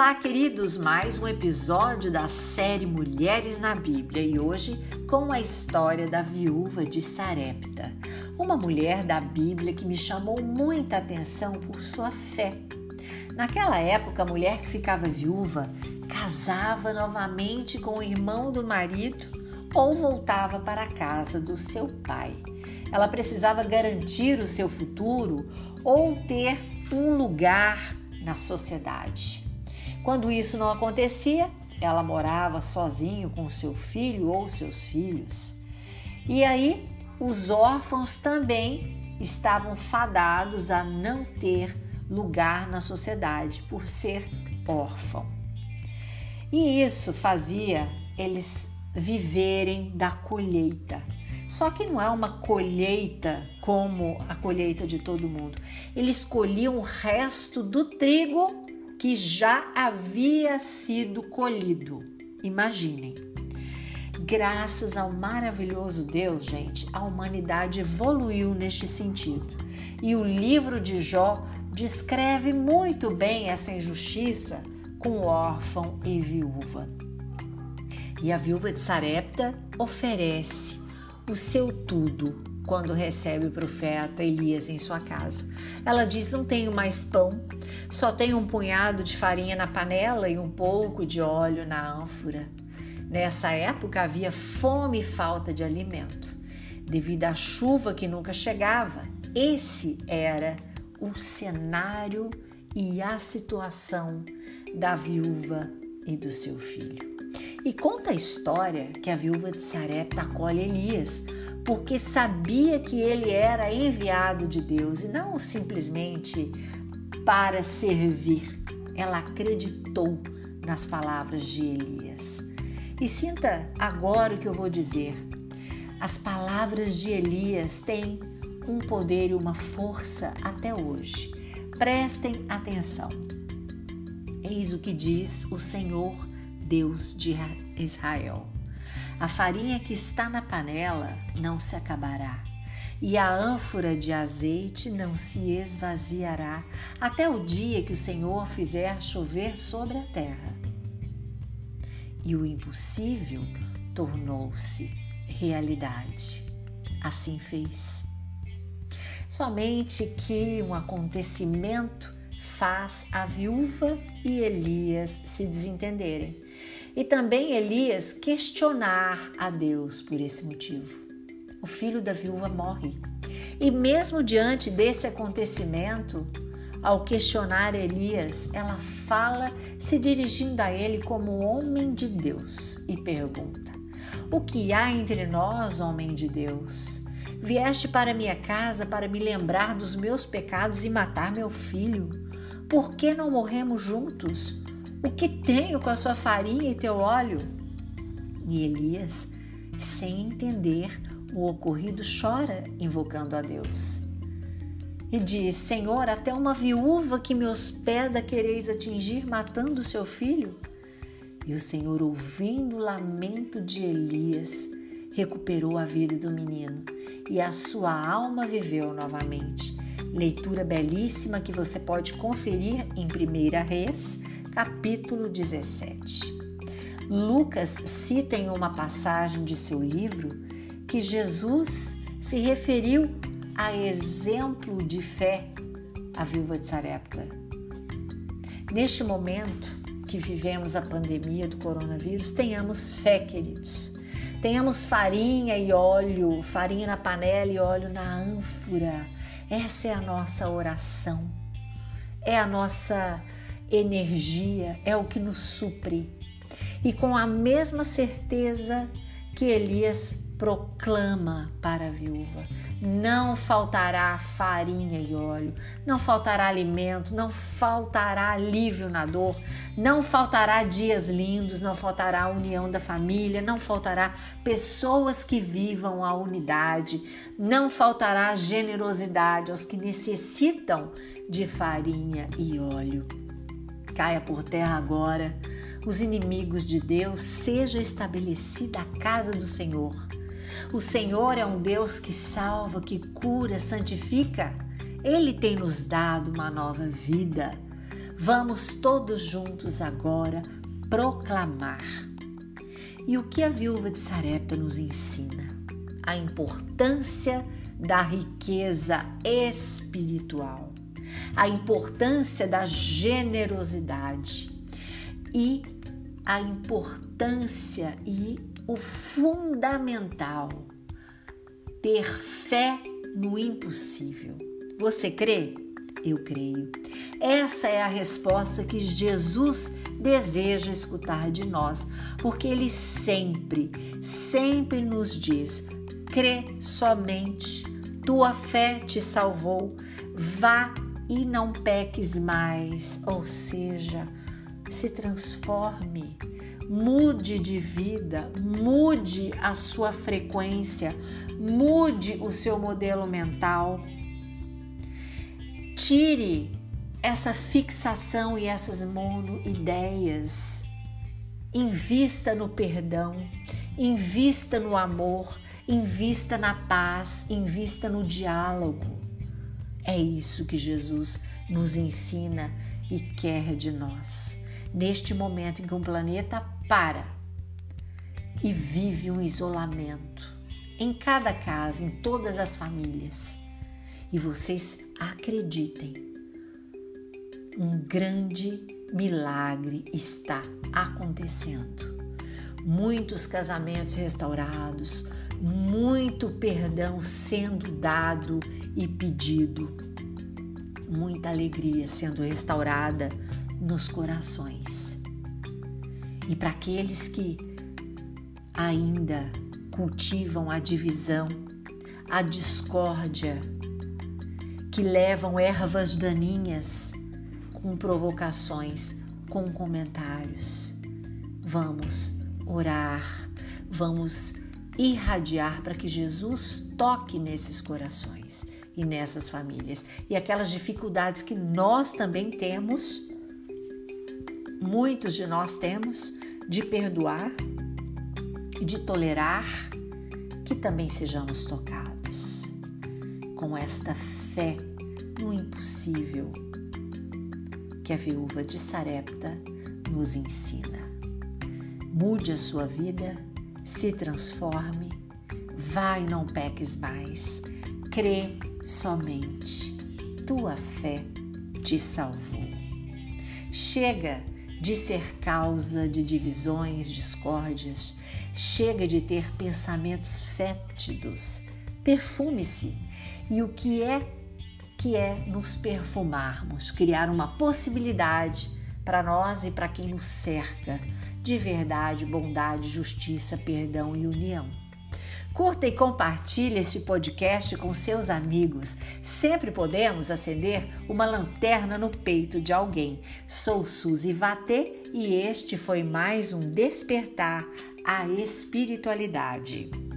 Olá, queridos! Mais um episódio da série Mulheres na Bíblia e hoje com a história da viúva de Sarepta, uma mulher da Bíblia que me chamou muita atenção por sua fé. Naquela época, a mulher que ficava viúva casava novamente com o irmão do marido ou voltava para a casa do seu pai. Ela precisava garantir o seu futuro ou ter um lugar na sociedade. Quando isso não acontecia, ela morava sozinho com seu filho ou seus filhos. E aí, os órfãos também estavam fadados a não ter lugar na sociedade por ser órfão. E isso fazia eles viverem da colheita. Só que não é uma colheita como a colheita de todo mundo. Eles colhiam o resto do trigo que já havia sido colhido. Imaginem. Graças ao maravilhoso Deus, gente, a humanidade evoluiu neste sentido. E o livro de Jó descreve muito bem essa injustiça com órfão e viúva. E a viúva de Sarepta oferece o seu tudo quando recebe o profeta Elias em sua casa. Ela diz: Não tenho mais pão, só tenho um punhado de farinha na panela e um pouco de óleo na ânfora. Nessa época havia fome e falta de alimento, devido à chuva que nunca chegava. Esse era o cenário e a situação da viúva e do seu filho. E conta a história que a viúva de Sarepta acolhe Elias, porque sabia que ele era enviado de Deus e não simplesmente para servir. Ela acreditou nas palavras de Elias. E sinta agora o que eu vou dizer. As palavras de Elias têm um poder e uma força até hoje. Prestem atenção. Eis o que diz o Senhor Deus de Israel. A farinha que está na panela não se acabará, e a ânfora de azeite não se esvaziará, até o dia que o Senhor fizer chover sobre a terra. E o impossível tornou-se realidade. Assim fez. Somente que um acontecimento faz a viúva e Elias se desentenderem e também Elias questionar a Deus por esse motivo. O filho da viúva morre. E mesmo diante desse acontecimento, ao questionar Elias, ela fala se dirigindo a ele como homem de Deus e pergunta: O que há entre nós, homem de Deus? Vieste para minha casa para me lembrar dos meus pecados e matar meu filho? Por que não morremos juntos? O que tenho com a sua farinha e teu óleo? E Elias, sem entender o ocorrido, chora, invocando a Deus. E diz: Senhor, até uma viúva que me hospeda quereis atingir, matando seu filho? E o Senhor, ouvindo o lamento de Elias, recuperou a vida do menino e a sua alma viveu novamente. Leitura belíssima que você pode conferir em 1 Reis capítulo 17. Lucas cita em uma passagem de seu livro que Jesus se referiu a exemplo de fé à viúva de Sarepta. Neste momento que vivemos a pandemia do coronavírus, tenhamos fé, queridos. Tenhamos farinha e óleo, farinha na panela e óleo na ânfora. Essa é a nossa oração. É a nossa energia, é o que nos supre. E com a mesma certeza que Elias proclama para a viúva: não faltará farinha e óleo, não faltará alimento, não faltará alívio na dor, não faltará dias lindos, não faltará a união da família, não faltará pessoas que vivam a unidade, não faltará generosidade aos que necessitam de farinha e óleo caia por terra agora, os inimigos de Deus, seja estabelecida a casa do Senhor. O Senhor é um Deus que salva, que cura, santifica. Ele tem nos dado uma nova vida. Vamos todos juntos agora proclamar. E o que a viúva de Sarepta nos ensina? A importância da riqueza espiritual, a importância da generosidade e a importância e o fundamental ter fé no impossível. Você crê? Eu creio. Essa é a resposta que Jesus deseja escutar de nós, porque ele sempre, sempre nos diz: crê somente, tua fé te salvou, vá e não peques mais, ou seja, se transforme, mude de vida, mude a sua frequência, mude o seu modelo mental. Tire essa fixação e essas mono-ideias. Invista no perdão, invista no amor, invista na paz, invista no diálogo. É isso que Jesus nos ensina e quer de nós neste momento em que um planeta para e vive um isolamento em cada casa, em todas as famílias. E vocês acreditem, um grande milagre está acontecendo. Muitos casamentos restaurados, muito perdão sendo dado e pedido, muita alegria sendo restaurada nos corações. E para aqueles que ainda cultivam a divisão, a discórdia, que levam ervas daninhas com provocações, com comentários. Vamos orar, vamos irradiar para que Jesus toque nesses corações e nessas famílias. E aquelas dificuldades que nós também temos muitos de nós temos de perdoar de tolerar, que também sejamos tocados com esta fé no impossível que a viúva de Sarepta nos ensina. Mude a sua vida, se transforme, vá e não peques mais, crê somente, tua fé te salvou. Chega de ser causa de divisões, discórdias. Chega de ter pensamentos fétidos. Perfume-se. E o que é que é nos perfumarmos? Criar uma possibilidade para nós e para quem nos cerca de verdade, bondade, justiça, perdão e união. Curta e compartilhe este podcast com seus amigos. Sempre podemos acender uma lanterna no peito de alguém. Sou Suzy Vatê e este foi mais um Despertar à Espiritualidade.